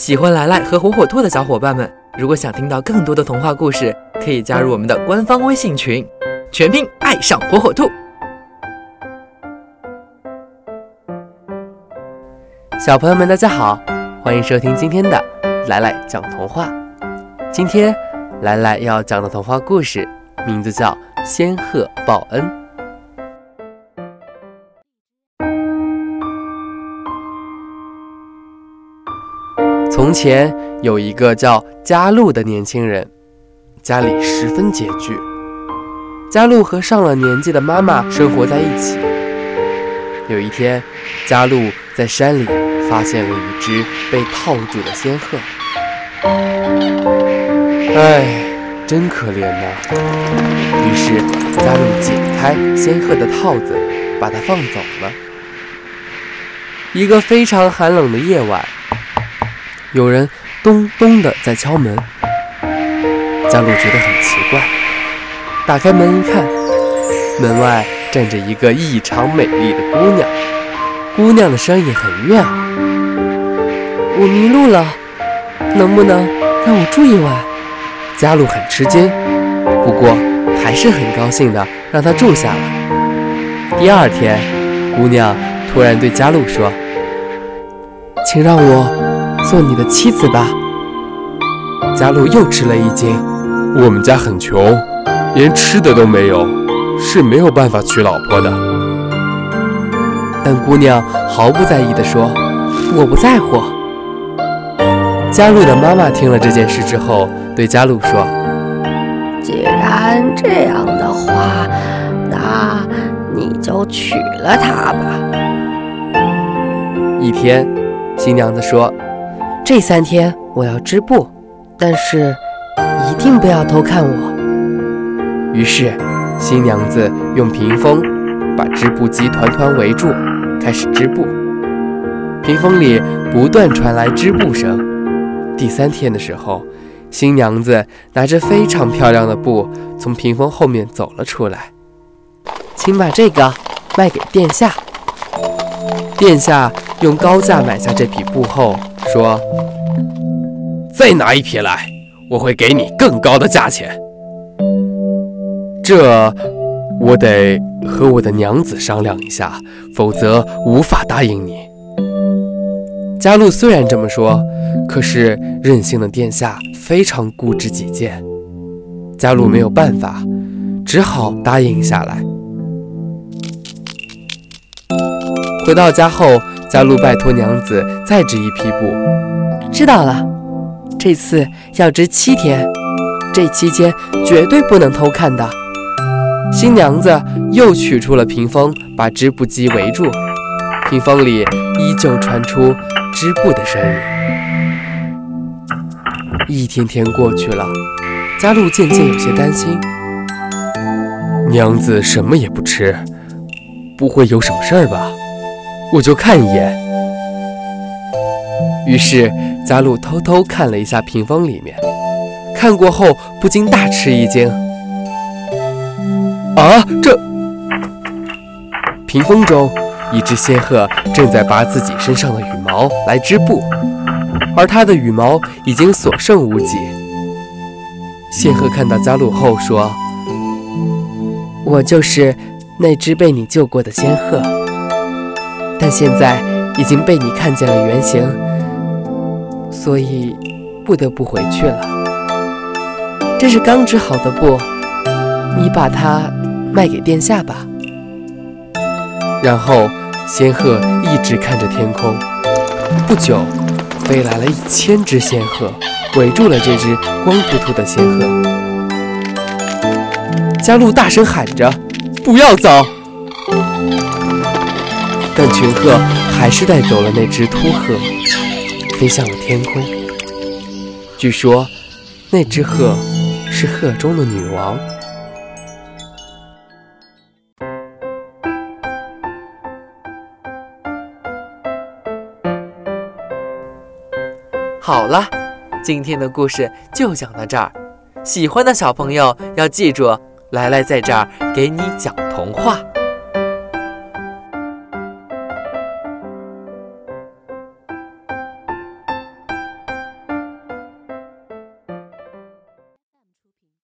喜欢来来和火火兔的小伙伴们，如果想听到更多的童话故事，可以加入我们的官方微信群，全拼爱上火火兔。小朋友们，大家好，欢迎收听今天的来来讲童话。今天来来要讲的童话故事名字叫《仙鹤报恩》。从前有一个叫佳璐的年轻人，家里十分拮据。佳璐和上了年纪的妈妈生活在一起。有一天，佳璐在山里发现了一只被套住的仙鹤。哎，真可怜呐！于是，佳璐解开仙鹤的套子，把它放走了。一个非常寒冷的夜晚。有人咚咚的在敲门，佳璐觉得很奇怪，打开门一看，门外站着一个异常美丽的姑娘。姑娘的声音很悦耳：“我迷路了，能不能让我住一晚？”佳璐很吃惊，不过还是很高兴的让她住下了。第二天，姑娘突然对佳璐说：“请让我。”做你的妻子吧。佳璐又吃了一惊，我们家很穷，连吃的都没有，是没有办法娶老婆的。但姑娘毫不在意地说：“我不在乎。”佳璐的妈妈听了这件事之后，对佳璐说：“既然这样的话，那你就娶了她吧。”一天，新娘子说。这三天我要织布，但是一定不要偷看我。于是，新娘子用屏风把织布机团团围住，开始织布。屏风里不断传来织布声。第三天的时候，新娘子拿着非常漂亮的布从屏风后面走了出来，请把这个卖给殿下。殿下用高价买下这匹布后。说：“再拿一匹来，我会给你更高的价钱。这我得和我的娘子商量一下，否则无法答应你。”佳璐虽然这么说，可是任性的殿下非常固执己见，佳璐没有办法，只好答应下来。回到家后。佳璐拜托娘子再织一批布。知道了，这次要织七天，这期间绝对不能偷看的。新娘子又取出了屏风，把织布机围住。屏风里依旧传出织布的声音。一天天过去了，佳璐渐渐有些担心。娘子什么也不吃，不会有什么事儿吧？我就看一眼。于是佳璐偷偷看了一下屏风里面，看过后不禁大吃一惊。啊，这屏风中一只仙鹤正在拔自己身上的羽毛来织布，而它的羽毛已经所剩无几。仙鹤看到佳璐后说：“我就是那只被你救过的仙鹤。”但现在已经被你看见了原形，所以不得不回去了。这是刚织好的布，你把它卖给殿下吧。然后仙鹤一直看着天空，不久，飞来了一千只仙鹤，围住了这只光秃秃的仙鹤。佳璐大声喊着：“不要走！”但群鹤还是带走了那只秃鹤，飞向了天空。据说，那只鹤是鹤中的女王。好了，今天的故事就讲到这儿。喜欢的小朋友要记住，来来在这儿给你讲童话。